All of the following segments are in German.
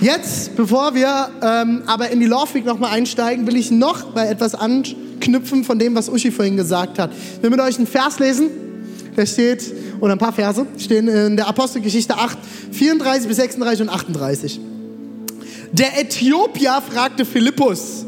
Jetzt, bevor wir ähm, aber in die Love Week nochmal einsteigen, will ich noch bei etwas anknüpfen von dem, was Uschi vorhin gesagt hat. Ich will mit euch einen Vers lesen, der steht, oder ein paar Verse, stehen in der Apostelgeschichte 8, 34 bis 36 und 38. Der Äthiopier fragte Philippus,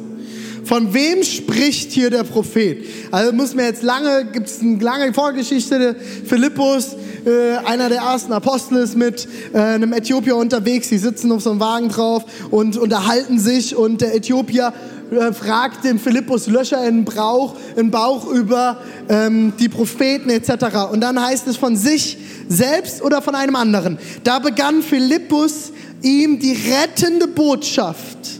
von wem spricht hier der Prophet? Also muss man jetzt lange, gibt es eine lange Vorgeschichte. Philippus, äh, einer der ersten Apostel, ist mit äh, einem Äthiopier unterwegs. Sie sitzen auf so einem Wagen drauf und unterhalten sich. Und der Äthiopier äh, fragt den Philippus Löcher in den Bauch, in Bauch über ähm, die Propheten etc. Und dann heißt es von sich selbst oder von einem anderen. Da begann Philippus ihm die rettende Botschaft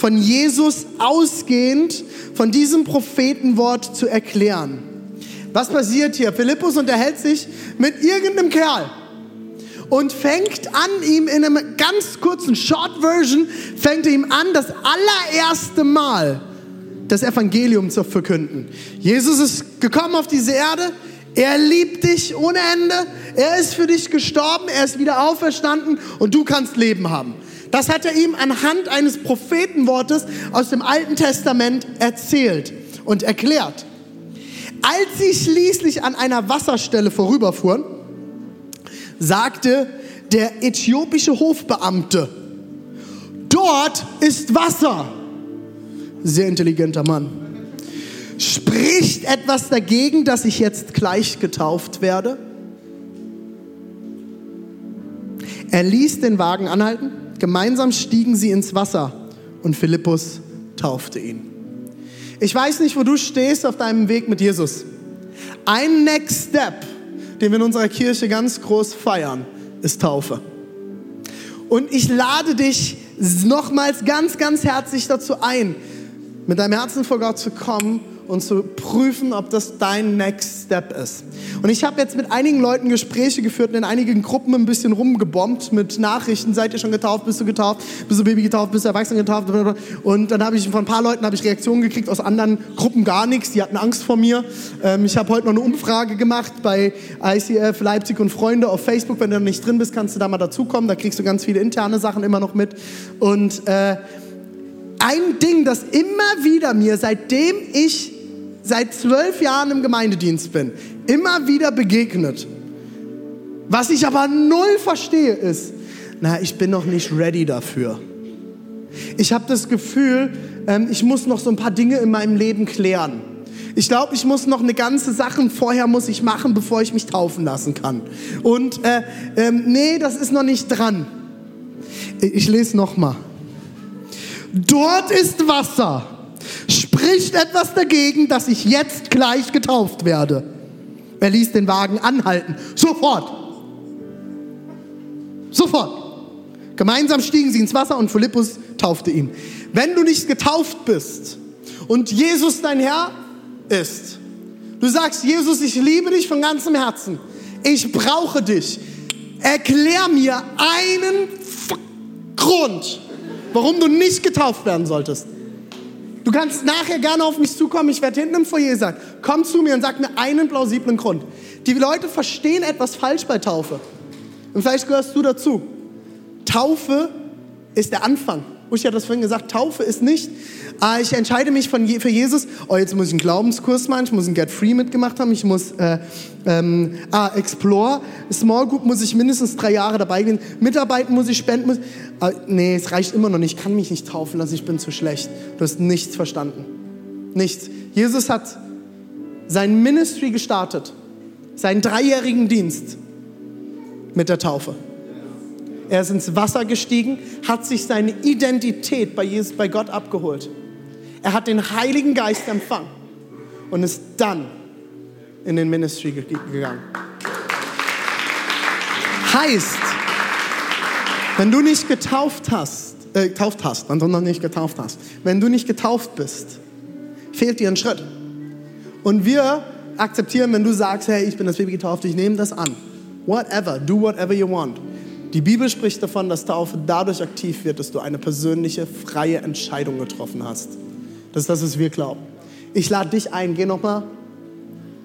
von Jesus ausgehend von diesem Prophetenwort zu erklären. Was passiert hier? Philippus unterhält sich mit irgendeinem Kerl und fängt an, ihm in einem ganz kurzen Short Version, fängt er ihm an, das allererste Mal das Evangelium zu verkünden. Jesus ist gekommen auf diese Erde, er liebt dich ohne Ende, er ist für dich gestorben, er ist wieder auferstanden und du kannst Leben haben. Das hat er ihm anhand eines Prophetenwortes aus dem Alten Testament erzählt und erklärt. Als sie schließlich an einer Wasserstelle vorüberfuhren, sagte der äthiopische Hofbeamte, dort ist Wasser. Sehr intelligenter Mann. Spricht etwas dagegen, dass ich jetzt gleich getauft werde? Er ließ den Wagen anhalten Gemeinsam stiegen sie ins Wasser und Philippus taufte ihn. Ich weiß nicht, wo du stehst auf deinem Weg mit Jesus. Ein Next Step, den wir in unserer Kirche ganz groß feiern, ist Taufe. Und ich lade dich nochmals ganz, ganz herzlich dazu ein, mit deinem Herzen vor Gott zu kommen und zu prüfen, ob das dein Next Step ist. Und ich habe jetzt mit einigen Leuten Gespräche geführt und in einigen Gruppen ein bisschen rumgebombt mit Nachrichten. Seid ihr schon getauft? Bist du getauft? Bist du Baby getauft? Bist du Erwachsene getauft? Und dann habe ich von ein paar Leuten ich Reaktionen gekriegt, aus anderen Gruppen gar nichts. Die hatten Angst vor mir. Ähm, ich habe heute noch eine Umfrage gemacht bei ICF Leipzig und Freunde auf Facebook. Wenn du noch nicht drin bist, kannst du da mal dazukommen. Da kriegst du ganz viele interne Sachen immer noch mit. Und äh, ein Ding, das immer wieder mir, seitdem ich seit zwölf Jahren im Gemeindedienst bin, immer wieder begegnet. Was ich aber null verstehe ist, na, ich bin noch nicht ready dafür. Ich habe das Gefühl, ähm, ich muss noch so ein paar Dinge in meinem Leben klären. Ich glaube, ich muss noch eine ganze Sachen vorher muss ich machen, bevor ich mich taufen lassen kann. Und äh, ähm, nee, das ist noch nicht dran. Ich lese noch mal. Dort ist Wasser spricht etwas dagegen, dass ich jetzt gleich getauft werde. Er ließ den Wagen anhalten. Sofort. Sofort. Gemeinsam stiegen sie ins Wasser und Philippus taufte ihn. Wenn du nicht getauft bist und Jesus dein Herr ist, du sagst, Jesus, ich liebe dich von ganzem Herzen. Ich brauche dich. Erklär mir einen Grund, warum du nicht getauft werden solltest. Du kannst nachher gerne auf mich zukommen. Ich werde hinten im Foyer sein. Komm zu mir und sag mir einen plausiblen Grund. Die Leute verstehen etwas falsch bei Taufe. Und vielleicht gehörst du dazu. Taufe ist der Anfang. Uschi hat das vorhin gesagt, Taufe ist nicht, äh, ich entscheide mich von, für Jesus, oh, jetzt muss ich einen Glaubenskurs machen, ich muss einen Get Free mitgemacht haben, ich muss äh, ähm, ah, Explore, Small Group muss ich mindestens drei Jahre dabei gehen, mitarbeiten muss ich, spenden muss. Äh, nee, es reicht immer noch nicht, ich kann mich nicht taufen lassen, ich bin zu schlecht. Du hast nichts verstanden. Nichts. Jesus hat sein Ministry gestartet, seinen dreijährigen Dienst mit der Taufe. Er ist ins Wasser gestiegen, hat sich seine Identität bei, Jesus, bei Gott abgeholt. Er hat den Heiligen Geist empfangen und ist dann in den Ministry gegangen. Heißt, wenn du nicht getauft hast, äh, getauft hast, noch nicht getauft hast, wenn du nicht getauft bist, fehlt dir ein Schritt. Und wir akzeptieren, wenn du sagst, hey, ich bin das Baby getauft, ich nehme das an. Whatever, do whatever you want. Die Bibel spricht davon, dass Taufe dadurch aktiv wird, dass du eine persönliche, freie Entscheidung getroffen hast. Das ist das, was wir glauben. Ich lade dich ein, geh nochmal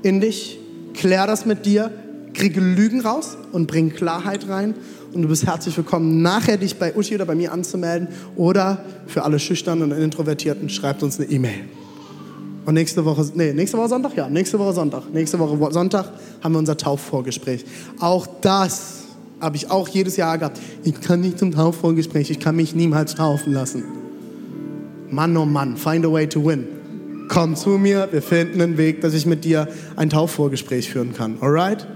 in dich, klär das mit dir, kriege Lügen raus und bring Klarheit rein. Und du bist herzlich willkommen, nachher dich bei Uschi oder bei mir anzumelden. Oder für alle Schüchternen und Introvertierten, schreibt uns eine E-Mail. Und nächste Woche, nee, nächste Woche Sonntag? Ja, nächste Woche Sonntag. Nächste Woche Sonntag haben wir unser Taufvorgespräch. Auch das habe ich auch jedes Jahr gehabt. Ich kann nicht zum Taufvorgespräch, ich kann mich niemals taufen lassen. Mann, oh Mann, find a way to win. Komm zu mir, wir finden einen Weg, dass ich mit dir ein Taufvorgespräch führen kann. Alright?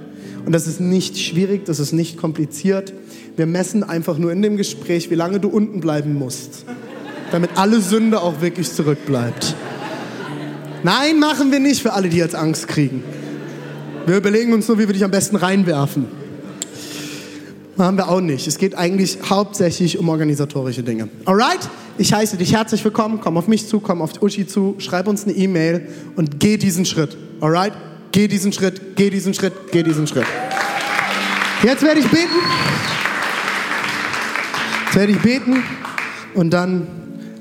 Und das ist nicht schwierig, das ist nicht kompliziert. Wir messen einfach nur in dem Gespräch, wie lange du unten bleiben musst, damit alle Sünde auch wirklich zurückbleibt. Nein, machen wir nicht für alle, die jetzt Angst kriegen. Wir überlegen uns nur, wie wir dich am besten reinwerfen. Machen wir auch nicht. Es geht eigentlich hauptsächlich um organisatorische Dinge. Alright? Ich heiße dich herzlich willkommen. Komm auf mich zu, komm auf Uschi zu, schreib uns eine E-Mail und geh diesen Schritt. Alright? Geh diesen Schritt, geh diesen Schritt, geh diesen Schritt. Jetzt werde ich beten. Werde ich beten und dann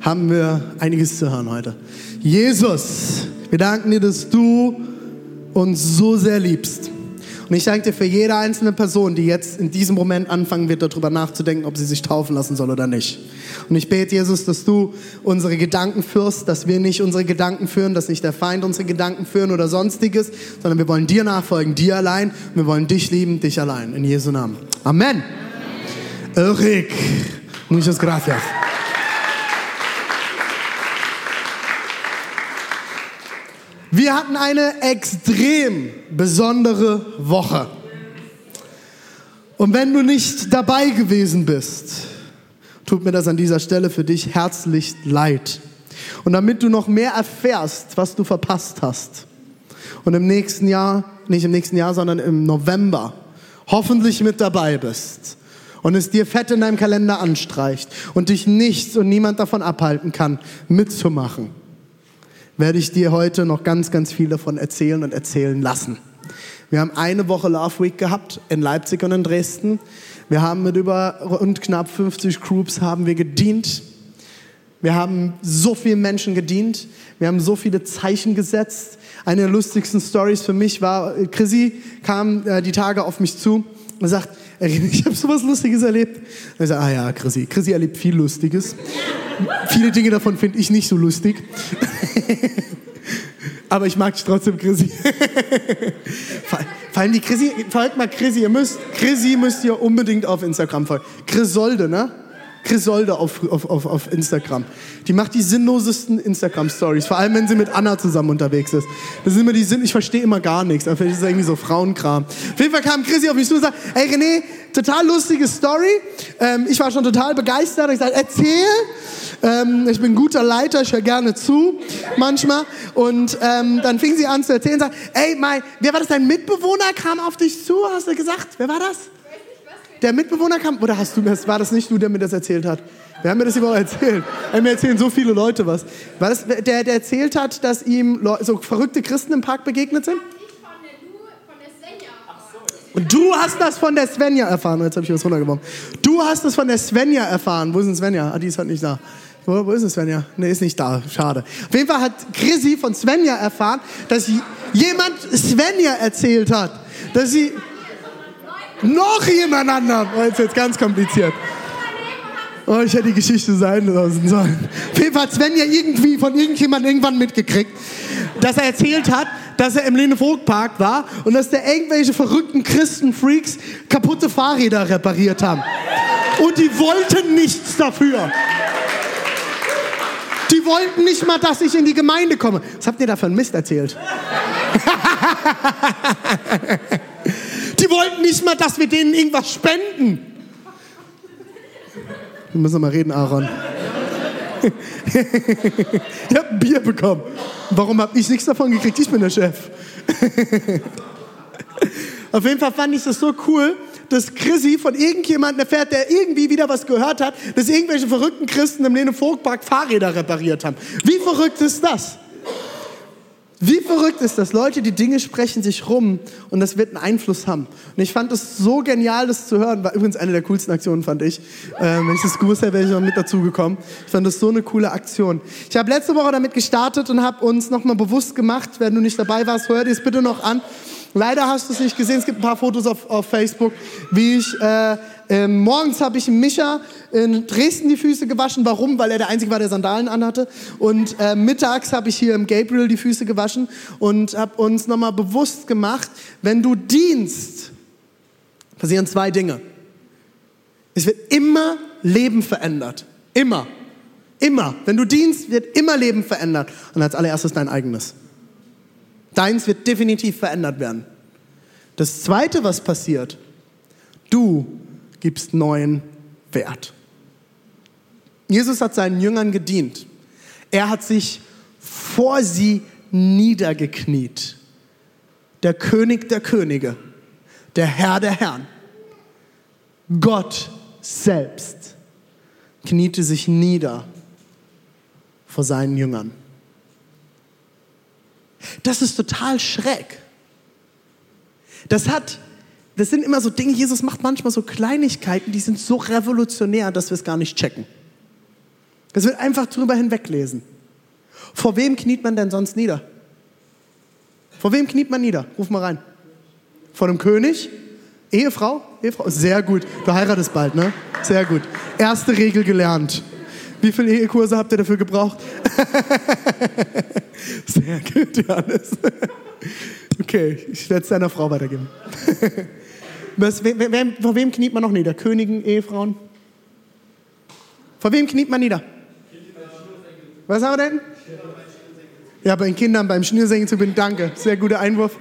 haben wir einiges zu hören heute. Jesus, wir danken dir, dass du uns so sehr liebst. Und ich danke dir für jede einzelne Person, die jetzt in diesem Moment anfangen wird, darüber nachzudenken, ob sie sich taufen lassen soll oder nicht. Und ich bete, Jesus, dass du unsere Gedanken führst, dass wir nicht unsere Gedanken führen, dass nicht der Feind unsere Gedanken führen oder sonstiges, sondern wir wollen dir nachfolgen, dir allein. Wir wollen dich lieben, dich allein. In Jesu Namen. Amen. Ulrich. Muchas gracias. Wir hatten eine extrem besondere Woche. Und wenn du nicht dabei gewesen bist, tut mir das an dieser Stelle für dich herzlich leid. Und damit du noch mehr erfährst, was du verpasst hast, und im nächsten Jahr, nicht im nächsten Jahr, sondern im November, hoffentlich mit dabei bist und es dir fett in deinem Kalender anstreicht und dich nichts und niemand davon abhalten kann, mitzumachen werde ich dir heute noch ganz, ganz viel davon erzählen und erzählen lassen. Wir haben eine Woche Love Week gehabt in Leipzig und in Dresden. Wir haben mit über rund knapp 50 Groups haben wir gedient. Wir haben so vielen Menschen gedient. Wir haben so viele Zeichen gesetzt. Eine der lustigsten Stories für mich war, Chrissy kam äh, die Tage auf mich zu und sagt, ich habe so was Lustiges erlebt. Und ich ah ja, Chrissy. Chrissy erlebt viel Lustiges. Viele Dinge davon finde ich nicht so lustig. Aber ich mag dich trotzdem, Chrissy. Vor allem die Chrissy, folgt mal Chrissy, ihr müsst, Chrissy müsst ihr unbedingt auf Instagram folgen. Chrisolde, ne? Chrisolde auf, auf, auf, auf Instagram. Die macht die sinnlosesten Instagram-Stories, vor allem wenn sie mit Anna zusammen unterwegs ist. Das sind immer die Sinn, ich verstehe immer gar nichts, aber vielleicht ist es irgendwie so Frauenkram. Auf jeden Fall kam Chrissy auf mich zu und sagte, ey René, total lustige Story. Ähm, ich war schon total begeistert. Ich sagte, erzähl. Ähm, ich bin guter Leiter, ich höre gerne zu manchmal. Und ähm, dann fing sie an zu erzählen und sagt, ey, mein, wer war das, dein Mitbewohner kam auf dich zu, hast du gesagt? Wer war das? Der Mitbewohner kam, oder hast du das, war das nicht du, der mir das erzählt hat? Wer hat mir das überhaupt erzählt? Mir erzählen so viele Leute was. War das der, der erzählt hat, dass ihm so verrückte Christen im Park begegnet sind? Und du hast das von der Svenja erfahren. Jetzt habe ich was runtergeworfen. Du hast das von der Svenja erfahren. Wo ist denn Svenja? Ah, die ist halt nicht da. Wo, wo ist denn Svenja? Nee, ist nicht da. Schade. Auf jeden Fall hat Chrissy von Svenja erfahren, dass jemand Svenja erzählt hat, dass sie noch jemand anderen. Oh, jetzt wird ganz kompliziert. Oh, ich hätte die Geschichte sein lassen sollen. Auf jeden Fall hat Sven ja irgendwie von irgendjemandem irgendwann mitgekriegt, dass er erzählt hat, dass er im Lene-Vogt-Park war und dass da irgendwelche verrückten Christen-Freaks kaputte Fahrräder repariert haben. Und die wollten nichts dafür. Die wollten nicht mal, dass ich in die Gemeinde komme. Was habt ihr da für einen Mist erzählt? Die wollten nicht mal, dass wir denen irgendwas spenden. Wir müssen mal reden, Aaron. ich habe ein Bier bekommen. Warum habe ich nichts davon gekriegt? Ich bin der Chef. Auf jeden Fall fand ich das so cool, dass Chrissy von irgendjemandem erfährt, der irgendwie wieder was gehört hat, dass irgendwelche verrückten Christen im Lene Vogtpark Fahrräder repariert haben. Wie verrückt ist das? Wie verrückt ist das? Leute, die Dinge sprechen sich rum und das wird einen Einfluss haben. Und ich fand es so genial, das zu hören. War übrigens eine der coolsten Aktionen, fand ich. Ähm, wenn ich das gewusst hätte, wäre ich noch mit dazugekommen. Ich fand das so eine coole Aktion. Ich habe letzte Woche damit gestartet und habe uns nochmal bewusst gemacht, wenn du nicht dabei warst, hör dir es bitte noch an. Leider hast du es nicht gesehen. Es gibt ein paar Fotos auf, auf Facebook, wie ich äh, äh, morgens habe ich Micha in Dresden die Füße gewaschen. Warum? Weil er der Einzige war, der Sandalen anhatte. Und äh, mittags habe ich hier im Gabriel die Füße gewaschen und habe uns nochmal bewusst gemacht, wenn du dienst, passieren zwei Dinge. Es wird immer Leben verändert. Immer. Immer. Wenn du dienst, wird immer Leben verändert. Und als allererstes dein eigenes. Deins wird definitiv verändert werden. Das Zweite, was passiert, du gibst neuen Wert. Jesus hat seinen Jüngern gedient. Er hat sich vor sie niedergekniet. Der König der Könige, der Herr der Herren, Gott selbst kniete sich nieder vor seinen Jüngern. Das ist total schräg. Das hat, das sind immer so Dinge, Jesus macht manchmal so Kleinigkeiten, die sind so revolutionär, dass wir es gar nicht checken. Das wird einfach drüber hinweglesen. Vor wem kniet man denn sonst nieder? Vor wem kniet man nieder? Ruf mal rein. Vor dem König? Ehefrau? Ehefrau? Sehr gut. Du heiratest bald, ne? Sehr gut. Erste Regel gelernt. Wie viele Ehekurse habt ihr dafür gebraucht? Sehr gut, Johannes. Okay, ich werde es deiner Frau weitergeben. Was, wer, wer, vor wem kniet man noch nieder? Königen, Ehefrauen? Vor wem kniet man nieder? Was haben wir denn? Ja, bei den Kindern beim Schnürsenkel zu bin. Danke, sehr guter Einwurf.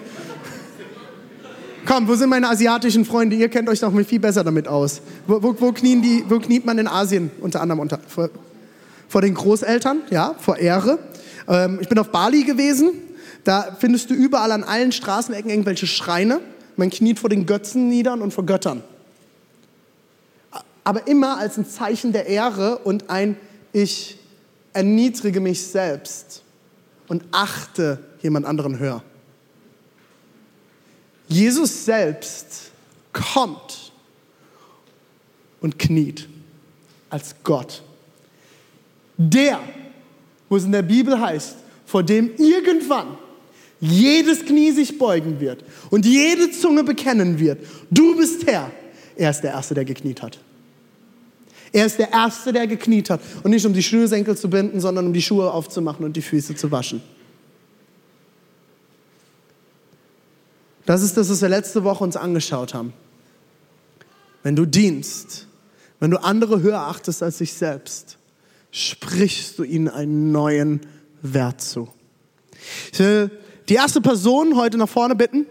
Komm, wo sind meine asiatischen Freunde? Ihr kennt euch doch viel besser damit aus. Wo, wo, wo, die, wo kniet man in Asien unter anderem unter? Vor, vor den Großeltern, ja, vor Ehre. Ähm, ich bin auf Bali gewesen. Da findest du überall an allen Straßenecken irgendwelche Schreine. Man kniet vor den Götzen nieder und vor Göttern. Aber immer als ein Zeichen der Ehre und ein Ich erniedrige mich selbst und achte jemand anderen höher. Jesus selbst kommt und kniet als Gott. Der, wo es in der Bibel heißt, vor dem irgendwann jedes Knie sich beugen wird und jede Zunge bekennen wird, du bist Herr. Er ist der Erste, der gekniet hat. Er ist der Erste, der gekniet hat. Und nicht um die Schnürsenkel zu binden, sondern um die Schuhe aufzumachen und die Füße zu waschen. Das ist das, was wir letzte Woche uns angeschaut haben. Wenn du dienst, wenn du andere höher achtest als dich selbst, sprichst du ihnen einen neuen Wert zu. Ich will die erste Person heute nach vorne bitten,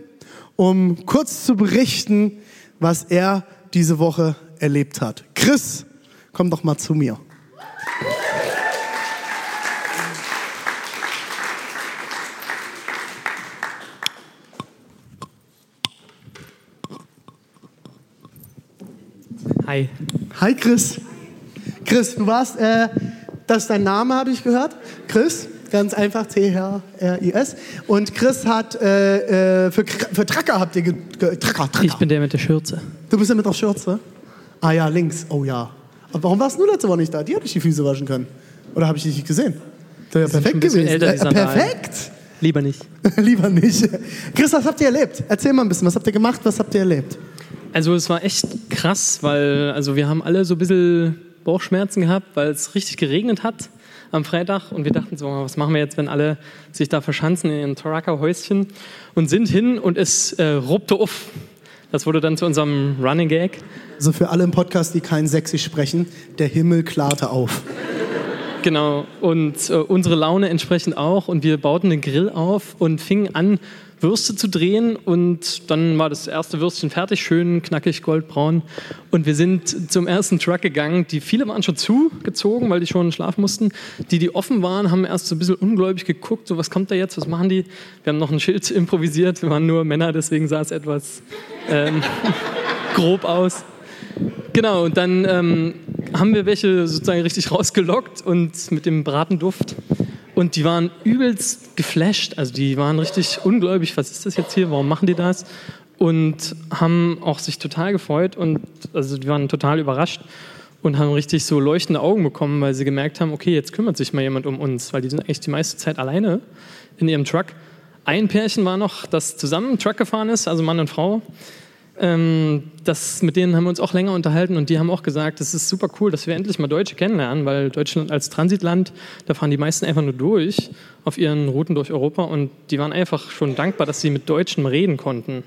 um kurz zu berichten, was er diese Woche erlebt hat. Chris, komm doch mal zu mir. Hi. Hi Chris. Chris, du warst, äh, das ist dein Name, habe ich gehört. Chris, ganz einfach, C-H-R-I-S. Und Chris hat, äh, äh, für, für Tracker habt ihr, ge, ge, Tracker, Tracker. Ich bin der mit der Schürze. Du bist ja mit der Schürze? Ah ja, links, oh ja. Aber warum warst du letzte Woche nicht da? Die hätte ich die Füße waschen können. Oder habe ich dich nicht gesehen? Das wäre perfekt gewesen. älter, äh, perfekt. Lieber nicht. Lieber nicht. Chris, was habt ihr erlebt? Erzähl mal ein bisschen, was habt ihr gemacht, was habt ihr erlebt? Also es war echt krass, weil also wir haben alle so ein bisschen Bauchschmerzen gehabt, weil es richtig geregnet hat am Freitag und wir dachten so, was machen wir jetzt, wenn alle sich da verschanzen in ihren Toraka-Häuschen und sind hin und es äh, ruppte auf. Das wurde dann zu unserem Running Gag. Also für alle im Podcast, die kein Sächsisch sprechen, der Himmel klarte auf. Genau, und äh, unsere Laune entsprechend auch. Und wir bauten den Grill auf und fingen an, Würste zu drehen. Und dann war das erste Würstchen fertig, schön knackig goldbraun. Und wir sind zum ersten Truck gegangen. Die viele waren schon zugezogen, weil die schon schlafen mussten. Die, die offen waren, haben erst so ein bisschen ungläubig geguckt, so was kommt da jetzt, was machen die? Wir haben noch ein Schild improvisiert. Wir waren nur Männer, deswegen sah es etwas ähm, grob aus. Genau, und dann ähm, haben wir welche sozusagen richtig rausgelockt und mit dem Bratenduft. Und die waren übelst geflasht. Also die waren richtig ungläubig, was ist das jetzt hier, warum machen die das? Und haben auch sich total gefreut und also die waren total überrascht und haben richtig so leuchtende Augen bekommen, weil sie gemerkt haben, okay, jetzt kümmert sich mal jemand um uns, weil die sind eigentlich die meiste Zeit alleine in ihrem Truck. Ein Pärchen war noch, das zusammen Truck gefahren ist, also Mann und Frau. Ähm, das, mit denen haben wir uns auch länger unterhalten und die haben auch gesagt, es ist super cool, dass wir endlich mal Deutsche kennenlernen, weil Deutschland als Transitland, da fahren die meisten einfach nur durch auf ihren Routen durch Europa und die waren einfach schon dankbar, dass sie mit Deutschen reden konnten,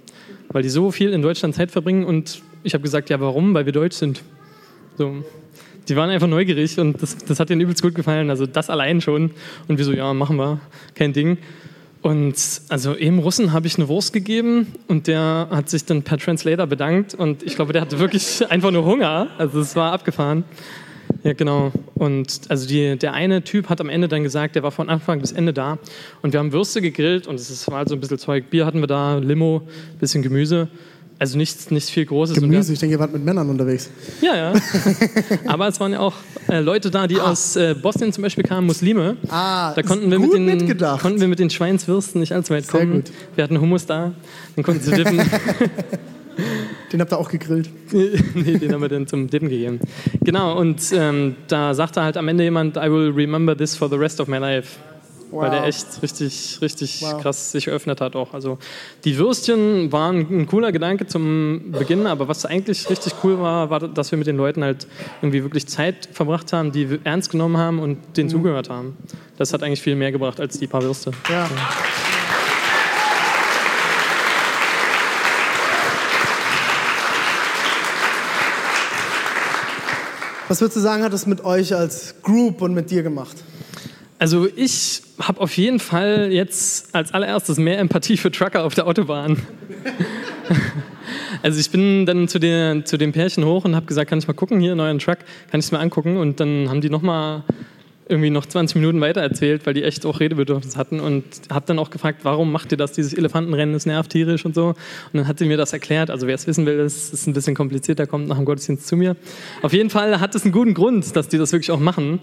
weil die so viel in Deutschland Zeit verbringen und ich habe gesagt, ja warum? Weil wir Deutsch sind. So. Die waren einfach neugierig und das, das hat ihnen übelst gut gefallen, also das allein schon und wir so, ja machen wir, kein Ding. Und also eben Russen habe ich eine Wurst gegeben und der hat sich dann per Translator bedankt und ich glaube, der hatte wirklich einfach nur Hunger. Also es war abgefahren. Ja, genau. Und also die, der eine Typ hat am Ende dann gesagt, der war von Anfang bis Ende da und wir haben Würste gegrillt und es war also ein bisschen Zeug. Bier hatten wir da, Limo, bisschen Gemüse. Also nichts, nichts viel Großes. Gemüse, ich denke, ihr wart mit Männern unterwegs. Ja, ja. Aber es waren ja auch äh, Leute da, die ah. aus äh, Bosnien zum Beispiel kamen, Muslime. Ah, da konnten wir, mit den, konnten wir mit den Schweinswürsten nicht allzu weit Sehr kommen. Gut. Wir hatten Hummus da, den konnten sie dippen. Den habt ihr auch gegrillt? nee, den haben wir dann zum Dippen gegeben. Genau, und ähm, da sagte halt am Ende jemand, I will remember this for the rest of my life. Wow. Weil der echt richtig, richtig wow. krass sich geöffnet hat auch. Also die Würstchen waren ein cooler Gedanke zum Beginn, aber was eigentlich richtig cool war, war, dass wir mit den Leuten halt irgendwie wirklich Zeit verbracht haben, die wir ernst genommen haben und denen mhm. zugehört haben. Das hat eigentlich viel mehr gebracht als die paar Würste. Ja. ja. Was würdest du sagen, hat es mit euch als Group und mit dir gemacht? Also ich habe auf jeden Fall jetzt als allererstes mehr Empathie für Trucker auf der Autobahn. also ich bin dann zu, der, zu dem Pärchen hoch und habe gesagt, kann ich mal gucken, hier, neuen Truck, kann ich es mir angucken? Und dann haben die nochmal irgendwie noch 20 Minuten weiter erzählt, weil die echt auch Redebedürfnis hatten und habe dann auch gefragt, warum macht ihr das, dieses Elefantenrennen, das nervt tierisch und so. Und dann hat sie mir das erklärt. Also wer es wissen will, das ist ein bisschen komplizierter, kommt nach dem Gottesdienst zu mir. Auf jeden Fall hat es einen guten Grund, dass die das wirklich auch machen.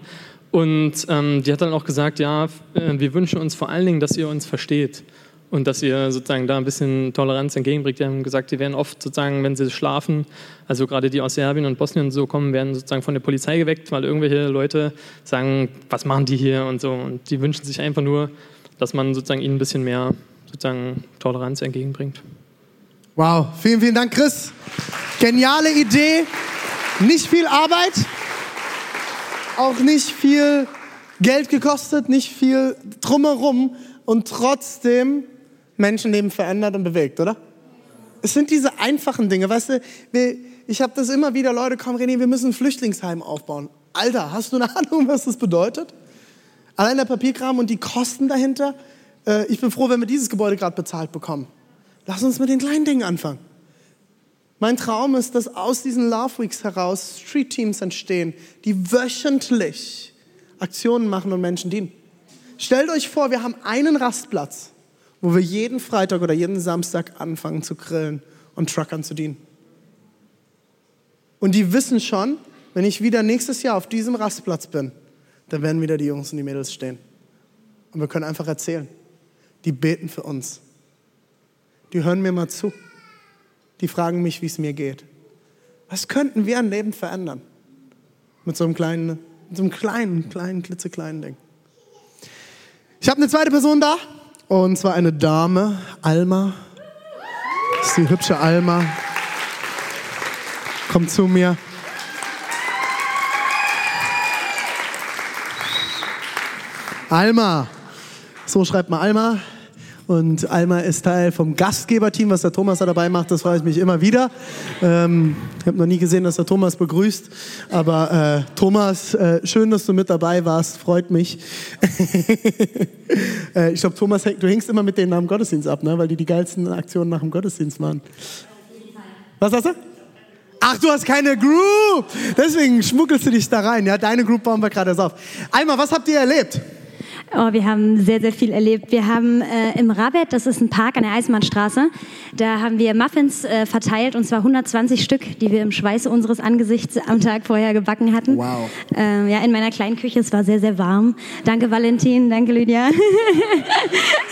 Und ähm, die hat dann auch gesagt, ja, äh, wir wünschen uns vor allen Dingen, dass ihr uns versteht und dass ihr sozusagen da ein bisschen Toleranz entgegenbringt. Die haben gesagt, die werden oft sozusagen, wenn sie schlafen, also gerade die aus Serbien und Bosnien und so kommen, werden sozusagen von der Polizei geweckt, weil irgendwelche Leute sagen, was machen die hier und so. Und die wünschen sich einfach nur, dass man sozusagen ihnen ein bisschen mehr sozusagen Toleranz entgegenbringt. Wow, vielen, vielen Dank, Chris. Geniale Idee, nicht viel Arbeit auch nicht viel Geld gekostet, nicht viel drumherum und trotzdem Menschenleben verändert und bewegt, oder? Es sind diese einfachen Dinge, weißt du, ich habe das immer wieder, Leute kommen, René, wir müssen ein Flüchtlingsheim aufbauen. Alter, hast du eine Ahnung, was das bedeutet? Allein der Papierkram und die Kosten dahinter. Äh, ich bin froh, wenn wir dieses Gebäude gerade bezahlt bekommen. Lass uns mit den kleinen Dingen anfangen. Mein Traum ist, dass aus diesen Love Weeks heraus Street Teams entstehen, die wöchentlich Aktionen machen und Menschen dienen. Stellt euch vor, wir haben einen Rastplatz, wo wir jeden Freitag oder jeden Samstag anfangen zu grillen und Truckern zu dienen. Und die wissen schon, wenn ich wieder nächstes Jahr auf diesem Rastplatz bin, dann werden wieder die Jungs und die Mädels stehen. Und wir können einfach erzählen. Die beten für uns. Die hören mir mal zu die fragen mich, wie es mir geht. Was könnten wir ein Leben verändern? Mit so einem kleinen, mit so einem kleinen, kleinen, klitzekleinen Ding. Ich habe eine zweite Person da, und zwar eine Dame, Alma. Das ist die hübsche Alma. Kommt zu mir. Alma. So schreibt man Alma. Und Alma ist Teil vom Gastgeberteam, was der Thomas da dabei macht. Das freue ich mich immer wieder. Ähm, ich habe noch nie gesehen, dass der Thomas begrüßt. Aber äh, Thomas, äh, schön, dass du mit dabei warst. Freut mich. äh, ich glaube, Thomas, du hängst immer mit denen nach dem Gottesdienst ab, ne? weil die die geilsten Aktionen nach dem Gottesdienst machen. Was hast du? Ach, du hast keine Group. Deswegen schmuggelst du dich da rein. Ja, deine Group bauen wir gerade erst auf. Einmal, was habt ihr erlebt? Oh, wir haben sehr, sehr viel erlebt. Wir haben äh, im Rabet, das ist ein Park an der Eisenbahnstraße, da haben wir Muffins äh, verteilt und zwar 120 Stück, die wir im Schweiße unseres Angesichts am Tag vorher gebacken hatten. Wow. Ähm, ja, in meiner kleinen Küche, es war sehr, sehr warm. Danke Valentin, danke Lydia.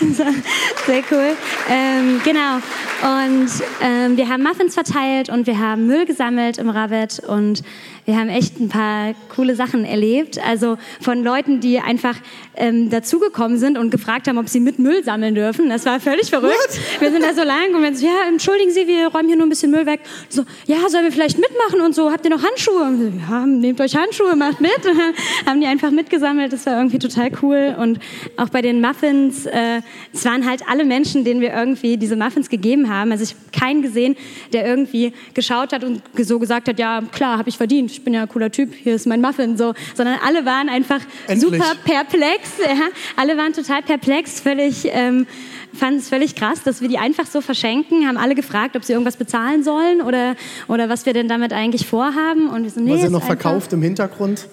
sehr cool. Ähm, genau. Und ähm, wir haben Muffins verteilt und wir haben Müll gesammelt im Rabet und wir haben echt ein paar coole Sachen erlebt. Also von Leuten, die einfach ähm, dazugekommen sind und gefragt haben, ob sie mit Müll sammeln dürfen. Das war völlig verrückt. What? Wir sind da so lang und wir so, ja, entschuldigen Sie, wir räumen hier nur ein bisschen Müll weg. So, ja, sollen wir vielleicht mitmachen und so? Habt ihr noch Handschuhe? Und so, ja, nehmt euch Handschuhe, macht mit. haben die einfach mitgesammelt. Das war irgendwie total cool. Und auch bei den Muffins, äh, es waren halt alle Menschen, denen wir irgendwie diese Muffins gegeben haben. Also ich habe keinen gesehen, der irgendwie geschaut hat und so gesagt hat, ja, klar, habe ich verdient ich bin ja ein cooler Typ, hier ist mein Muffin, so, sondern alle waren einfach Endlich. super perplex, ja? alle waren total perplex, völlig, ähm, fanden es völlig krass, dass wir die einfach so verschenken, haben alle gefragt, ob sie irgendwas bezahlen sollen oder, oder was wir denn damit eigentlich vorhaben und wir so, nee, War sie noch verkauft im Hintergrund?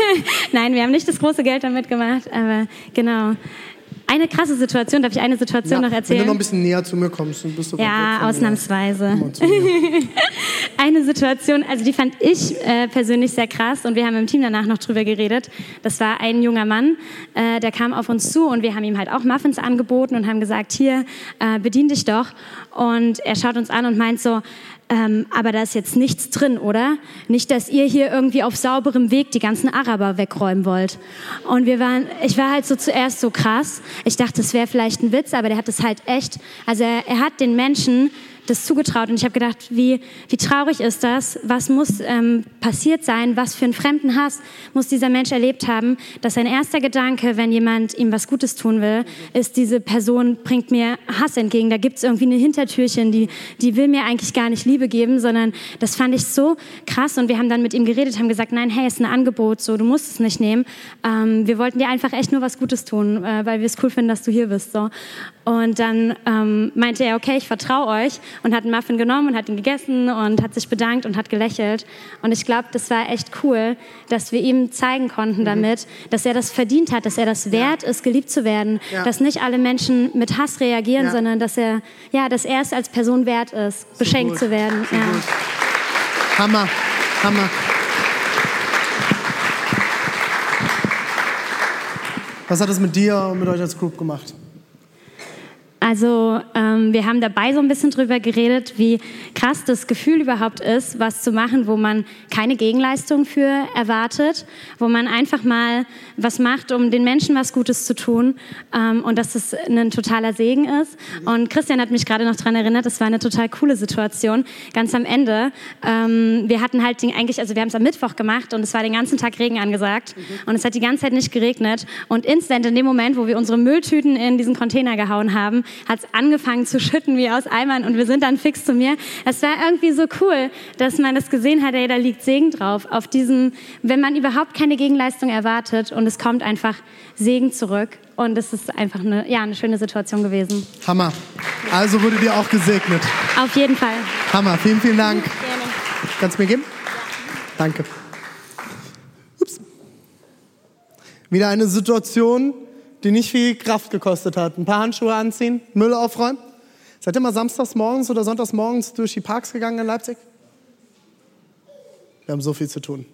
Nein, wir haben nicht das große Geld damit gemacht, aber genau. Eine krasse Situation, darf ich eine Situation ja, noch erzählen? Wenn du noch ein bisschen näher zu mir kommst, dann bist du Ja, ausnahmsweise. eine Situation, also die fand ich äh, persönlich sehr krass und wir haben im Team danach noch drüber geredet. Das war ein junger Mann, äh, der kam auf uns zu und wir haben ihm halt auch Muffins angeboten und haben gesagt, hier, äh, bedien dich doch. Und er schaut uns an und meint so, ähm, aber da ist jetzt nichts drin, oder? Nicht, dass ihr hier irgendwie auf sauberem Weg die ganzen Araber wegräumen wollt. Und wir waren, ich war halt so zuerst so krass. Ich dachte, das wäre vielleicht ein Witz, aber der hat es halt echt. Also er, er hat den Menschen das zugetraut. Und ich habe gedacht, wie, wie traurig ist das? Was muss ähm, passiert sein? Was für einen fremden Hass muss dieser Mensch erlebt haben? Dass sein erster Gedanke, wenn jemand ihm was Gutes tun will, ist, diese Person bringt mir Hass entgegen. Da gibt es irgendwie eine Hintertürchen, die, die will mir eigentlich gar nicht Liebe geben, sondern das fand ich so krass. Und wir haben dann mit ihm geredet, haben gesagt, nein, hey, ist ein Angebot, so, du musst es nicht nehmen. Ähm, wir wollten dir einfach echt nur was Gutes tun, äh, weil wir es cool finden, dass du hier bist. So. Und dann ähm, meinte er, okay, ich vertraue euch und hat einen Muffin genommen und hat ihn gegessen und hat sich bedankt und hat gelächelt. Und ich glaube, das war echt cool, dass wir ihm zeigen konnten mhm. damit, dass er das verdient hat, dass er das wert ja. ist, geliebt zu werden, ja. dass nicht alle Menschen mit Hass reagieren, ja. sondern dass er, ja, dass er es als Person wert ist, so beschenkt gut. zu werden. So Hammer, Hammer. Was hat das mit dir und mit euch als Group gemacht? Also ähm, wir haben dabei so ein bisschen drüber geredet, wie krass das Gefühl überhaupt ist, was zu machen, wo man keine Gegenleistung für erwartet, wo man einfach mal was macht, um den Menschen was Gutes zu tun ähm, und dass es ein totaler Segen ist. Und Christian hat mich gerade noch daran erinnert, es war eine total coole Situation. Ganz am Ende, ähm, wir hatten halt eigentlich, also wir haben es am Mittwoch gemacht und es war den ganzen Tag Regen angesagt mhm. und es hat die ganze Zeit nicht geregnet und instant in dem Moment, wo wir unsere Mülltüten in diesen Container gehauen haben, hat es angefangen zu schütten wie aus Eimern und wir sind dann fix zu mir. Es war irgendwie so cool, dass man das gesehen hat, ey, da liegt Segen drauf. Auf diesem, wenn man überhaupt keine Gegenleistung erwartet und es kommt einfach Segen zurück. Und es ist einfach eine, ja, eine schöne Situation gewesen. Hammer. Also wurde dir auch gesegnet. Auf jeden Fall. Hammer. Vielen, vielen Dank. Gerne. Kannst du mir geben? Danke. Ups. Wieder eine Situation, die nicht viel Kraft gekostet hat. Ein paar Handschuhe anziehen, Müll aufräumen. Seid ihr mal samstags morgens oder sonntags morgens durch die Parks gegangen in Leipzig? Wir haben so viel zu tun.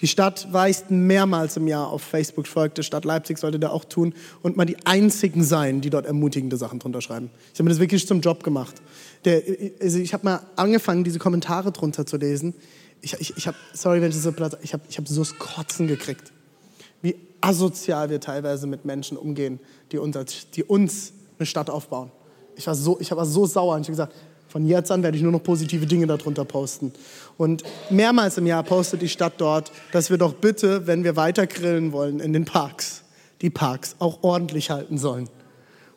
Die Stadt weist mehrmals im Jahr auf Facebook folgt. Die Stadt Leipzig sollte da auch tun und mal die einzigen sein, die dort ermutigende Sachen drunter schreiben. Ich habe mir das wirklich zum Job gemacht. Der, also ich habe mal angefangen, diese Kommentare drunter zu lesen. Ich, ich, ich habe, sorry, wenn ich so platt, ich habe ich hab so das Kotzen gekriegt wie asozial wir teilweise mit Menschen umgehen, die uns, die uns eine Stadt aufbauen. Ich war so, ich war so sauer und ich habe gesagt, von jetzt an werde ich nur noch positive Dinge darunter posten. Und mehrmals im Jahr postet die Stadt dort, dass wir doch bitte, wenn wir weiter grillen wollen in den Parks, die Parks auch ordentlich halten sollen.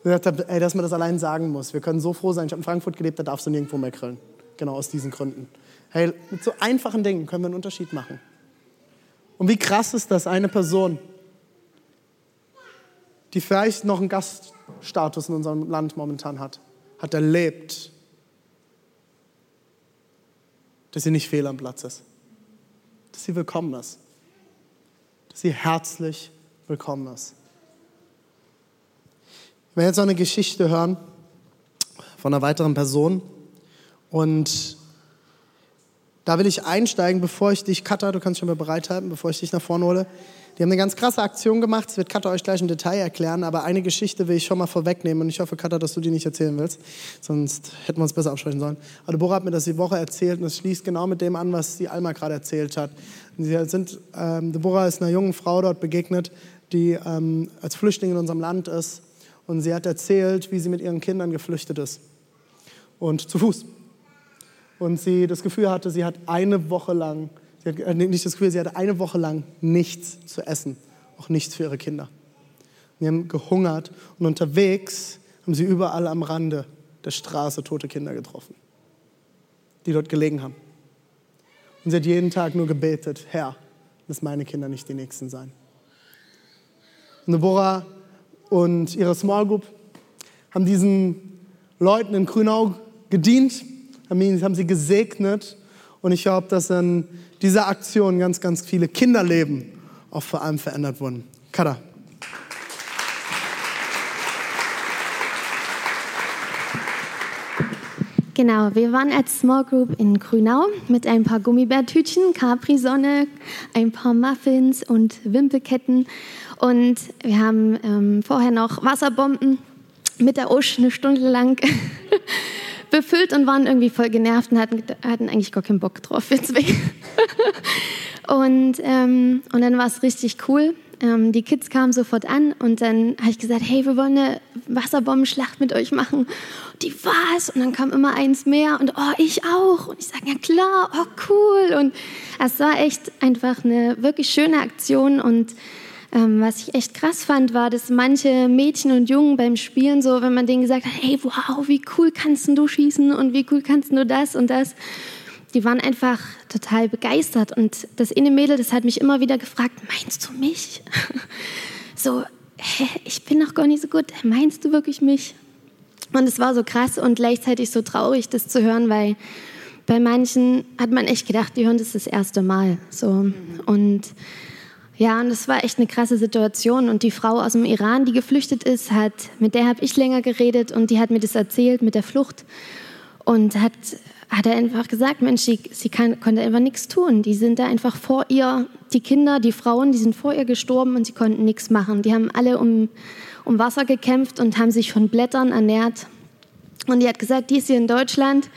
Und ich dachte, ey, dass man das allein sagen muss. Wir können so froh sein. Ich habe in Frankfurt gelebt, da darfst du nirgendwo mehr grillen. Genau aus diesen Gründen. Hey, mit so einfachen Dingen können wir einen Unterschied machen. Und wie krass ist das, eine Person, die vielleicht noch einen Gaststatus in unserem Land momentan hat, hat erlebt, dass sie nicht fehl am Platz ist, dass sie willkommen ist, dass sie herzlich willkommen ist. Wir werden jetzt noch eine Geschichte hören von einer weiteren Person. Und da will ich einsteigen, bevor ich dich, Katha, du kannst schon mal bereithalten, bevor ich dich nach vorne hole. Die haben eine ganz krasse Aktion gemacht, das wird Katha euch gleich im Detail erklären, aber eine Geschichte will ich schon mal vorwegnehmen und ich hoffe, Katha, dass du die nicht erzählen willst, sonst hätten wir uns besser absprechen sollen. Aber Deborah hat mir das die Woche erzählt und es schließt genau mit dem an, was die Alma gerade erzählt hat. Sie sind, ähm, Deborah ist einer jungen Frau dort begegnet, die ähm, als Flüchtling in unserem Land ist und sie hat erzählt, wie sie mit ihren Kindern geflüchtet ist und zu Fuß. Und sie das Gefühl hatte, sie hat eine Woche lang Sie hat äh, nicht das Gefühl, sie hatte eine Woche lang nichts zu essen, auch nichts für ihre Kinder. Sie haben gehungert und unterwegs haben sie überall am Rande der Straße tote Kinder getroffen, die dort gelegen haben. Und sie hat jeden Tag nur gebetet, Herr, dass meine Kinder nicht die Nächsten sein. Und Deborah und ihre Small Group haben diesen Leuten in Grünau gedient, haben sie gesegnet und ich glaube, dass in dieser Aktion ganz, ganz viele Kinderleben auch vor allem verändert wurden. Kada. Genau, wir waren als Small Group in Grünau mit ein paar Gummibärtütchen, Capri-Sonne, ein paar Muffins und Wimpelketten. Und wir haben ähm, vorher noch Wasserbomben mit der Usch eine Stunde lang befüllt und waren irgendwie voll genervt und hatten, hatten eigentlich gar keinen Bock drauf, zwei. und, ähm, und dann war es richtig cool. Ähm, die Kids kamen sofort an und dann habe ich gesagt, hey, wir wollen eine Wasserbombenschlacht mit euch machen. Die was? Und dann kam immer eins mehr und oh, ich auch. Und ich sage, ja klar, oh cool. Und es war echt einfach eine wirklich schöne Aktion und ähm, was ich echt krass fand, war, dass manche Mädchen und Jungen beim Spielen so, wenn man denen gesagt hat, hey, wow, wie cool kannst du schießen und wie cool kannst du das und das, die waren einfach total begeistert. Und das eine Mädel, das hat mich immer wieder gefragt, meinst du mich? so, hä, ich bin noch gar nicht so gut, meinst du wirklich mich? Und es war so krass und gleichzeitig so traurig, das zu hören, weil bei manchen hat man echt gedacht, die hören das das erste Mal. So. Und ja, und das war echt eine krasse Situation. Und die Frau aus dem Iran, die geflüchtet ist, hat, mit der habe ich länger geredet und die hat mir das erzählt mit der Flucht. Und hat, hat er einfach gesagt, Mensch, sie, sie kann, konnte einfach nichts tun. Die sind da einfach vor ihr, die Kinder, die Frauen, die sind vor ihr gestorben und sie konnten nichts machen. Die haben alle um, um Wasser gekämpft und haben sich von Blättern ernährt. Und die hat gesagt, die ist hier in Deutschland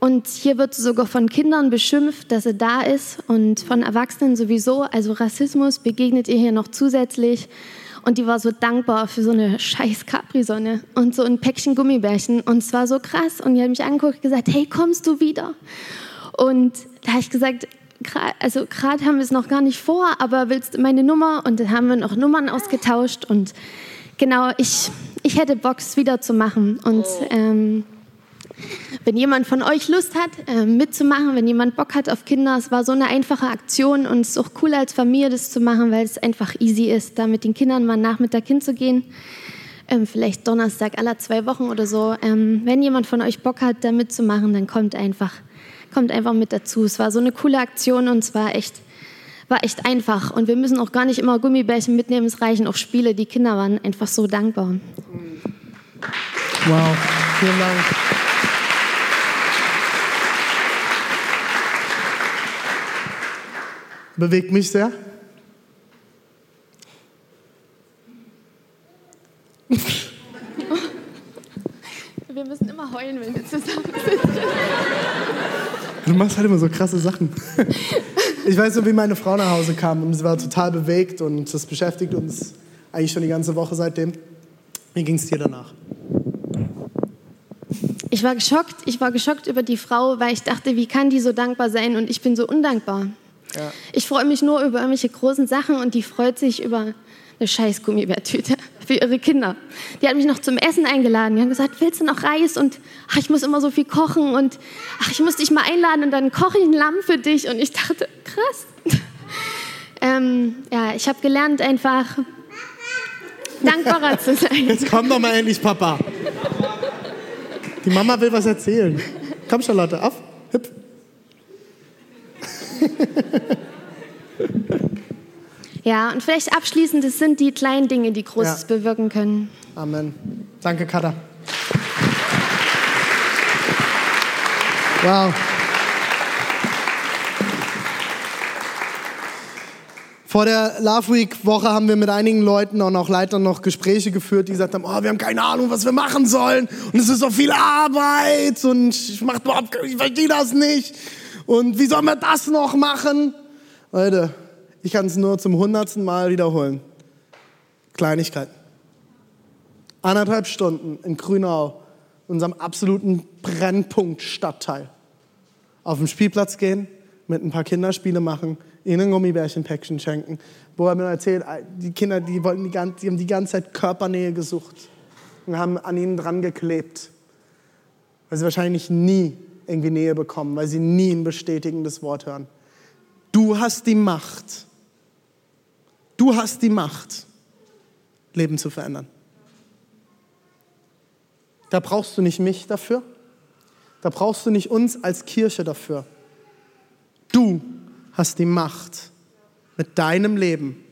und hier wird sogar von Kindern beschimpft, dass sie da ist und von Erwachsenen sowieso. Also Rassismus begegnet ihr hier noch zusätzlich. Und die war so dankbar für so eine scheiß Capri-Sonne und so ein Päckchen Gummibärchen. Und es war so krass. Und die hat mich angeguckt und gesagt, hey, kommst du wieder? Und da habe ich gesagt, also gerade haben wir es noch gar nicht vor, aber willst du meine Nummer? Und dann haben wir noch Nummern ausgetauscht. Und genau, ich, ich hätte Bock, es wieder zu machen. Und ähm, wenn jemand von euch Lust hat, äh, mitzumachen, wenn jemand Bock hat auf Kinder, es war so eine einfache Aktion und es ist auch cool als Familie das zu machen, weil es einfach easy ist, da mit den Kindern mal Nachmittag hinzugehen. Ähm, vielleicht Donnerstag aller zwei Wochen oder so. Ähm, wenn jemand von euch Bock hat, da mitzumachen, dann kommt einfach, kommt einfach mit dazu. Es war so eine coole Aktion und es war echt, war echt einfach. Und wir müssen auch gar nicht immer Gummibärchen mitnehmen, es reichen auch Spiele. Die Kinder waren einfach so dankbar. Wow, vielen Dank. Bewegt mich sehr. Wir müssen immer heulen, wenn wir zusammen sind. Du machst halt immer so krasse Sachen. Ich weiß nur, wie meine Frau nach Hause kam und sie war total bewegt und das beschäftigt uns eigentlich schon die ganze Woche seitdem. Wie ging es dir danach? Ich war geschockt. Ich war geschockt über die Frau, weil ich dachte, wie kann die so dankbar sein und ich bin so undankbar. Ja. Ich freue mich nur über irgendwelche großen Sachen und die freut sich über eine scheiß Gummibärtüte für ihre Kinder. Die hat mich noch zum Essen eingeladen. Die haben gesagt, willst du noch Reis? Und ach, ich muss immer so viel kochen und ach, ich muss dich mal einladen und dann koche ich ein Lamm für dich. Und ich dachte, krass. ähm, ja, ich habe gelernt, einfach dankbarer zu sein. Jetzt komm doch mal endlich, Papa. Die Mama will was erzählen. Komm, Charlotte, auf, hüpf. Ja, und vielleicht abschließend, es sind die kleinen Dinge, die Großes Ja. bewirken können. Amen. Danke, Katha. Wow. Vor der Love Week Woche haben wir mit einigen Leuten und auch Leitern noch Gespräche geführt, die gesagt haben, oh, wir haben keine Ahnung, was wir machen sollen und es ist so viel Arbeit und ich mach überhaupt, ich verstehe das nicht und wie sollen wir das noch machen? Leute, ich kann es nur zum hundertsten Mal wiederholen. Kleinigkeiten anderthalb Stunden in Grünau, unserem absoluten Brennpunkt Stadtteil, auf den Spielplatz gehen, mit ein paar Kinderspiele machen, ihnen ein Gummibärchenpäckchen schenken. Wo er mir erzählt, die Kinder, die, wollten die, ganze, die haben die ganze Zeit Körpernähe gesucht und haben an ihnen dran geklebt, weil sie wahrscheinlich nie irgendwie Nähe bekommen, weil sie nie ein bestätigendes Wort hören. Du hast die Macht. Du hast die Macht, Leben zu verändern. Da brauchst du nicht mich dafür. Da brauchst du nicht uns als Kirche dafür. Du hast die Macht, mit deinem Leben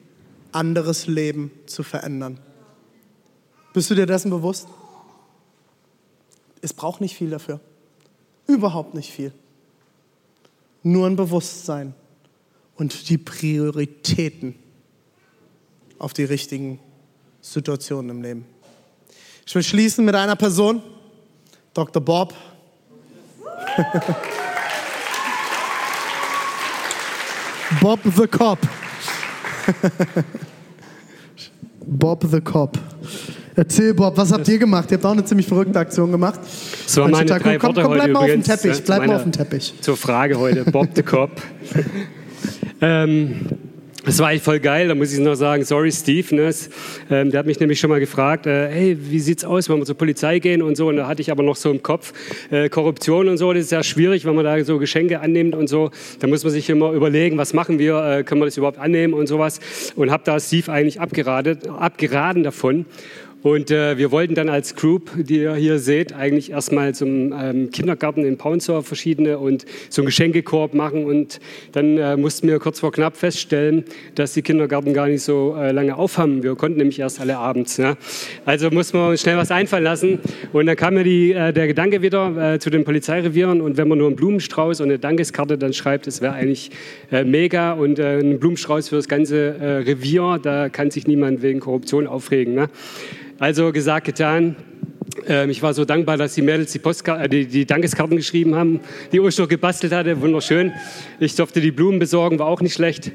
anderes Leben zu verändern. Bist du dir dessen bewusst? Es braucht nicht viel dafür. Überhaupt nicht viel. Nur ein Bewusstsein und die Prioritäten auf die richtigen Situationen im Leben. Ich will schließen mit einer Person, Dr. Bob. Bob the Cop. Bob the Cop. Erzähl, Bob, was habt ihr gemacht? Ihr habt auch eine ziemlich verrückte Aktion gemacht. Das waren meine drei komm, Worte komm, bleib mal auf dem Teppich. Bleib mal auf dem Teppich. Zur Frage heute, Bob the Cop. ähm, das war eigentlich voll geil, da muss ich noch sagen, sorry Steve, ne? Ähm, der hat mich nämlich schon mal gefragt, äh, hey, wie sieht's aus, wenn wir zur Polizei gehen und so, und da hatte ich aber noch so im Kopf, äh, Korruption und so, das ist ja schwierig, wenn man da so Geschenke annimmt und so, da muss man sich immer überlegen, was machen wir, äh, können wir das überhaupt annehmen und sowas und habe da Steve eigentlich abgeraten davon. Und äh, wir wollten dann als Group, die ihr hier seht, eigentlich erstmal zum ähm, Kindergarten in Paunsdorf verschiedene und so einen Geschenkekorb machen. Und dann äh, mussten wir kurz vor knapp feststellen, dass die Kindergärten gar nicht so äh, lange aufhaben. Wir konnten nämlich erst alle abends. Ja. Also mussten wir uns schnell was einfallen lassen. Und dann kam mir die, äh, der Gedanke wieder äh, zu den Polizeirevieren. Und wenn man nur einen Blumenstrauß und eine Dankeskarte dann schreibt, das wäre eigentlich äh, mega. Und äh, ein Blumenstrauß für das ganze Revier, da kann sich niemand wegen Korruption aufregen. Ne? Also gesagt, getan. Ähm, ich war so dankbar, dass die Mädels die, Postka äh, die, die Dankeskarten geschrieben haben, die noch gebastelt hatte. Wunderschön. Ich durfte die Blumen besorgen, war auch nicht schlecht.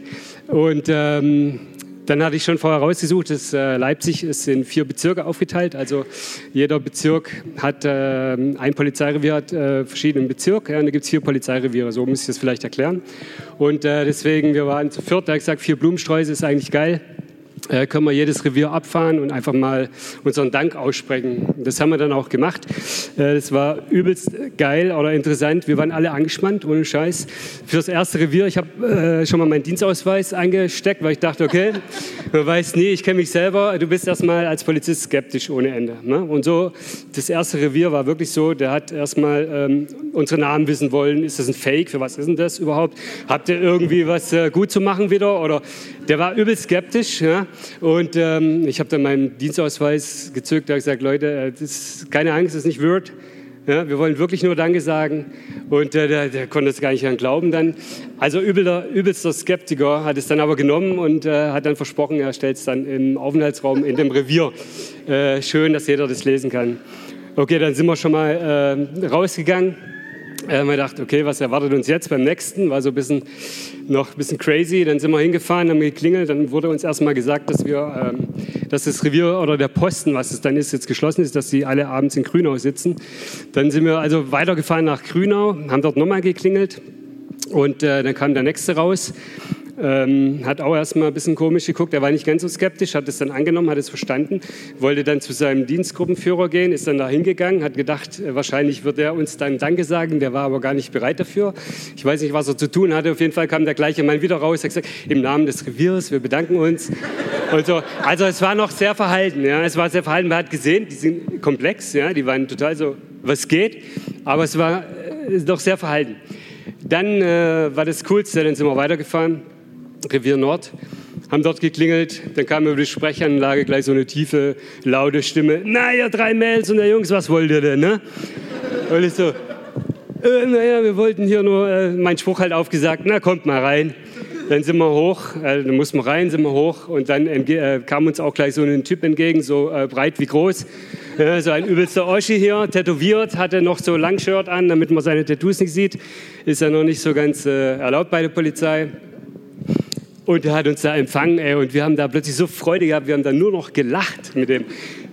Und ähm, dann hatte ich schon vorher rausgesucht, dass äh, Leipzig ist in vier Bezirke aufgeteilt. Also jeder Bezirk hat, äh, ein Polizeirevier hat äh, verschiedenen Bezirk. Ja, und da gibt es vier Polizeireviere, so muss ich das vielleicht erklären. Und äh, deswegen, wir waren zu viert, da habe ich gesagt, vier Blumensträuße ist eigentlich geil äh, können wir jedes Revier abfahren und einfach mal unseren Dank aussprechen. Das haben wir dann auch gemacht. Äh, das war übelst geil oder interessant. Wir waren alle angespannt, ohne Scheiß. Für das erste Revier, ich habe äh, schon mal meinen Dienstausweis eingesteckt, weil ich dachte, okay, man weiß nie, ich kenne mich selber. Du bist erstmal als Polizist skeptisch ohne Ende. Ne? Und so, das erste Revier war wirklich so, der hat erstmal ähm, unsere Namen wissen wollen. Ist das ein Fake? Für was ist denn das überhaupt? Habt ihr irgendwie was gut zu machen wieder? Oder der war übelst skeptisch. Ja? Und ähm, ich habe dann meinen Dienstausweis gezückt, habe gesagt, Leute, äh, das keine Angst, das ist nicht Word. Ja, wir wollen wirklich nur Danke sagen. Und äh, der, der konnte es gar nicht glauben dann. Also übelster, übelster Skeptiker hat es dann aber genommen und äh, hat dann versprochen, er stellt es dann im Aufenthaltsraum in dem Revier. Äh, schön, dass jeder das lesen kann. Okay, dann sind wir schon mal äh, rausgegangen. Äh, haben wir gedacht, okay, was erwartet uns jetzt beim nächsten? War so ein bisschen, noch ein bisschen crazy. Dann sind wir hingefahren, haben geklingelt. Dann wurde uns erstmal gesagt, dass wir, ähm, dass das Revier oder der Posten, was es dann ist, jetzt geschlossen ist, dass sie alle abends in Grünau sitzen. Dann sind wir also weitergefahren nach Grünau, haben dort nochmal geklingelt. Und äh, dann kam der nächste raus. Ähm, hat auch erstmal ein bisschen komisch geguckt. Er war nicht ganz so skeptisch, hat es dann angenommen, hat es verstanden, wollte dann zu seinem Dienstgruppenführer gehen, ist dann da hingegangen, hat gedacht, äh, wahrscheinlich wird er uns dann Danke sagen. Der war aber gar nicht bereit dafür. Ich weiß nicht, was er zu tun hatte. Auf jeden Fall kam der gleiche Mann wieder raus, hat gesagt, im Namen des Reviers, wir bedanken uns. So. Also es war noch sehr verhalten. Ja. Es war sehr verhalten. Man hat gesehen, die sind komplex, ja. die waren total so, was geht. Aber es war äh, doch sehr verhalten. Dann äh, war das Coolste, dann sind wir weitergefahren. Revier Nord, haben dort geklingelt, dann kam über die Sprechanlage gleich so eine tiefe, laute Stimme. Na, ihr drei Mädels und der Jungs, was wollt ihr denn, ne? Und ich so, äh, naja, wir wollten hier nur, äh, mein Spruch halt aufgesagt, na, kommt mal rein. Dann sind wir hoch, äh, dann mussten wir rein, sind wir hoch und dann äh, kam uns auch gleich so ein Typ entgegen, so äh, breit wie groß. So ein übelster Oschi hier, tätowiert, hatte noch so Langshirt an, damit man seine Tattoos nicht sieht. Ist ja noch nicht so ganz äh, erlaubt bei der Polizei. Und er hat uns da empfangen, ey, und wir haben da plötzlich so Freude gehabt, wir haben da nur noch gelacht mit dem.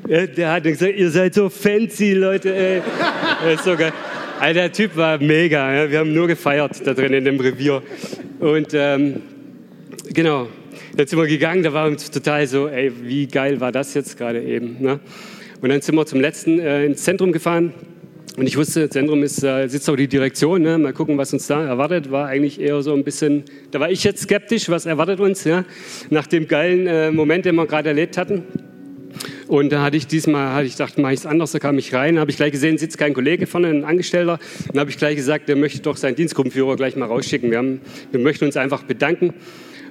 Der hat gesagt, ihr seid so fancy, Leute, ey. Das ist so geil. Alter, der Typ war mega, ja. wir haben nur gefeiert da drin in dem Revier. Und ähm, genau, dann sind wir gegangen, da war uns total so, ey, wie geil war das jetzt gerade eben. Ne? Und dann sind wir zum letzten äh, ins Zentrum gefahren. Und ich wusste, Zentrum ist, äh, sitzt auch die Direktion. Ne? Mal gucken, was uns da erwartet. War eigentlich eher so ein bisschen, da war ich jetzt skeptisch, was erwartet uns, ja? nach dem geilen äh, Moment, den wir gerade erlebt hatten. Und da hatte ich diesmal, hatte ich gedacht, mache ich es anders, da kam ich rein, habe ich gleich gesehen, sitzt kein Kollege vorne, ein Angestellter. Dann habe ich gleich gesagt, der möchte doch seinen Dienstgruppenführer gleich mal rausschicken. Wir, haben, wir möchten uns einfach bedanken.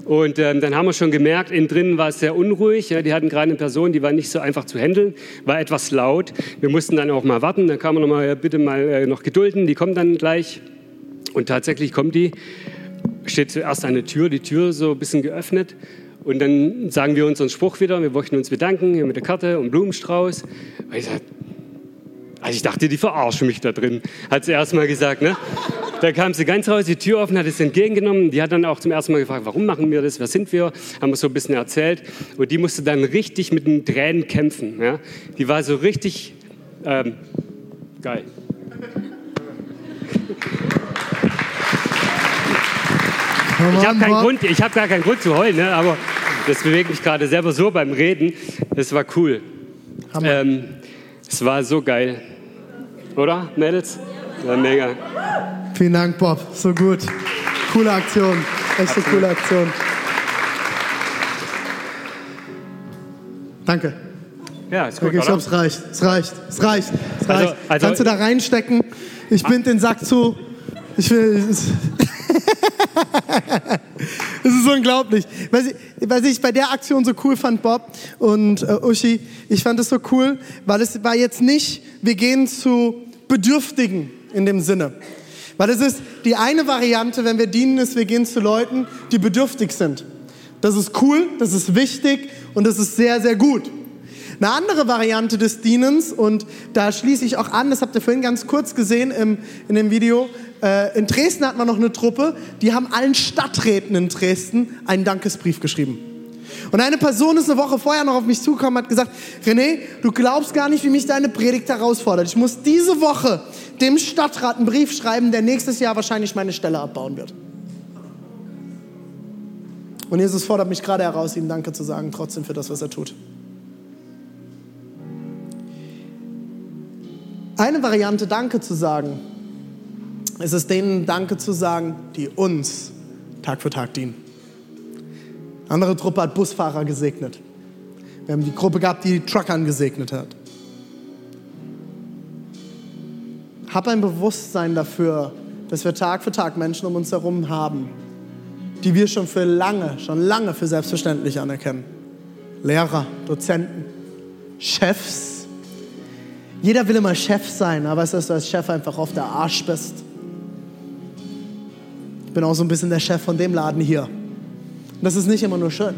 Und ähm, dann haben wir schon gemerkt, innen drin war es sehr unruhig. Ja, die hatten gerade eine Person, die war nicht so einfach zu handeln, war etwas laut. Wir mussten dann auch mal warten. Dann kam man noch mal, ja, bitte mal äh, noch gedulden, die kommen dann gleich. Und tatsächlich kommt die, steht zuerst der Tür, die Tür so ein bisschen geöffnet. Und dann sagen wir unseren Spruch wieder, wir möchten uns bedanken mit der Karte und Blumenstrauß. Und ich sag, also ich dachte, die verarschen mich da drin, hat sie erst mal gesagt. Ne? Da kam sie ganz raus, die Tür offen, hat es entgegengenommen. Die hat dann auch zum ersten Mal gefragt, warum machen wir das, wer sind wir? Haben wir so ein bisschen erzählt. Und die musste dann richtig mit den Tränen kämpfen. Ja? Die war so richtig ähm, geil. Ich habe keinen Grund, ich habe gar keinen Grund zu heulen, ne? aber das bewegt mich gerade selber so beim Reden. Das war cool. Ähm, es war so geil, oder, Mädels? War mega. Vielen Dank, Bob. So gut. Coole Aktion. Echt eine coole Aktion. Danke. Ja, ist gut, okay, ich glaube, es reicht. Es reicht. Es reicht. Es reicht. Also, also, Kannst du da reinstecken? Ich bind den Sack zu. Ich will. Es ist unglaublich. Was ich, was ich bei der Aktion so cool fand, Bob und äh, Uschi, ich fand es so cool, weil es war jetzt nicht, wir gehen zu Bedürftigen in dem Sinne. Weil es ist die eine Variante, wenn wir dienen, ist, wir gehen zu Leuten, die bedürftig sind. Das ist cool, das ist wichtig und das ist sehr, sehr gut. Eine andere Variante des Dienens, und da schließe ich auch an, das habt ihr vorhin ganz kurz gesehen im, in dem Video, äh, in Dresden hat man noch eine Truppe, die haben allen Stadträten in Dresden einen Dankesbrief geschrieben. Und eine Person ist eine Woche vorher noch auf mich zugekommen und hat gesagt, René, du glaubst gar nicht, wie mich deine Predigt herausfordert. Ich muss diese Woche dem Stadtrat einen Brief schreiben, der nächstes Jahr wahrscheinlich meine Stelle abbauen wird. Und Jesus fordert mich gerade heraus, ihm Danke zu sagen, trotzdem für das, was er tut. Eine Variante, Danke zu sagen, ist es denen Danke zu sagen, die uns Tag für Tag dienen. Eine andere Truppe hat Busfahrer gesegnet. Wir haben die Gruppe gehabt, die Truckern gesegnet hat. Hab ein Bewusstsein dafür, dass wir Tag für Tag Menschen um uns herum haben, die wir schon für lange, schon lange für selbstverständlich anerkennen. Lehrer, Dozenten, Chefs, jeder will immer Chef sein, aber es ist, dass du als Chef einfach auf der Arsch bist. Ich bin auch so ein bisschen der Chef von dem Laden hier. Und das ist nicht immer nur schön.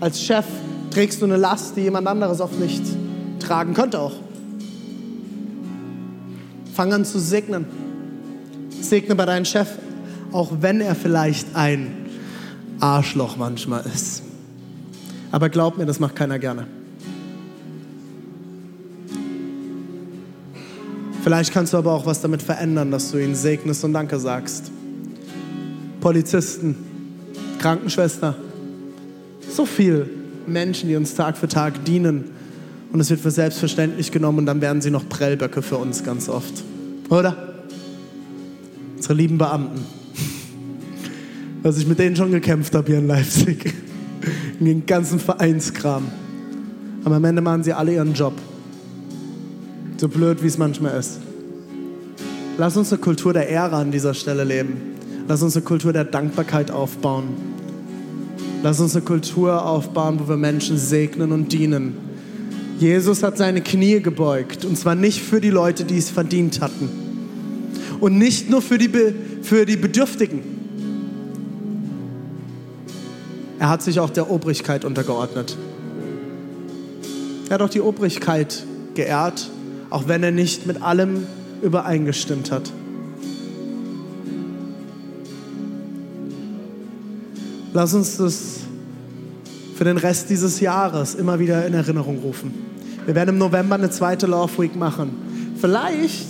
Als Chef trägst du eine Last, die jemand anderes oft nicht tragen könnte auch. Fang an zu segnen. Segne bei deinem Chef, auch wenn er vielleicht ein Arschloch manchmal ist. Aber glaub mir, das macht keiner gerne. Vielleicht kannst du aber auch was damit verändern, dass du ihn segnest und Danke sagst. Polizisten, Krankenschwester, so viele Menschen, die uns Tag für Tag dienen. Und es wird für selbstverständlich genommen und dann werden sie noch Prellböcke für uns ganz oft. Oder? Unsere lieben Beamten. Was ich mit denen schon gekämpft habe hier in Leipzig. In den ganzen Vereinskram. Aber am Ende machen sie alle ihren Job. So blöd, wie es manchmal ist. Lass uns eine Kultur der Ehre an dieser Stelle leben. Lass uns eine Kultur der Dankbarkeit aufbauen. Lass uns eine Kultur aufbauen, wo wir Menschen segnen und dienen. Jesus hat seine Knie gebeugt und zwar nicht für die Leute, die es verdient hatten und nicht nur für die, für die Bedürftigen. Er hat sich auch der Obrigkeit untergeordnet. Er hat auch die Obrigkeit geehrt, auch wenn er nicht mit allem übereingestimmt hat. Lass uns das für den Rest dieses Jahres immer wieder in Erinnerung rufen. Wir werden im November eine zweite Love Week machen. Vielleicht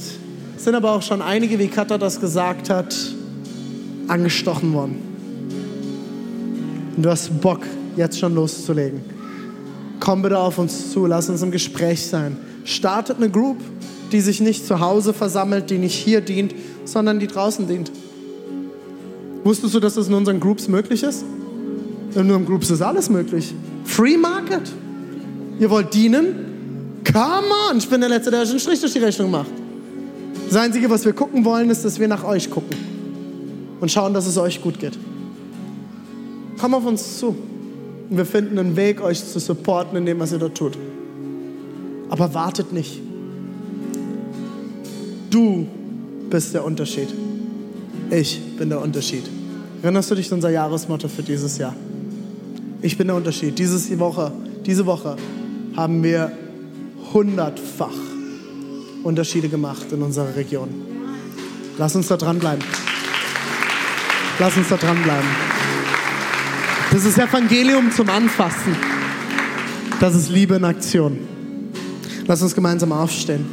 sind aber auch schon einige, wie Katha das gesagt hat, angestochen worden. Und du hast Bock, jetzt schon loszulegen. Komm bitte auf uns zu, lass uns im Gespräch sein. Startet eine Group, die sich nicht zu Hause versammelt, die nicht hier dient, sondern die draußen dient. Wusstest du, dass das in unseren Groups möglich ist? In unseren Groups ist alles möglich. Free Market. Ihr wollt dienen? Come on! Ich bin der Letzte, der euch einen Strich durch die Rechnung macht. Das Einzige, was wir gucken wollen, ist, dass wir nach euch gucken und schauen, dass es euch gut geht. Komm auf uns zu. Und wir finden einen Weg, euch zu supporten in dem, was ihr dort tut. Aber wartet nicht. Du bist der Unterschied. Ich bin der Unterschied. Erinnerst du dich an unser Jahresmotto für dieses Jahr? Ich bin der Unterschied. Dieses Woche, diese Woche haben wir hundertfach Unterschiede gemacht in unserer Region. Lass uns da dranbleiben. Lass uns da dranbleiben. Das ist Evangelium zum Anfassen. Das ist Liebe in Aktion. Lass uns gemeinsam aufstehen.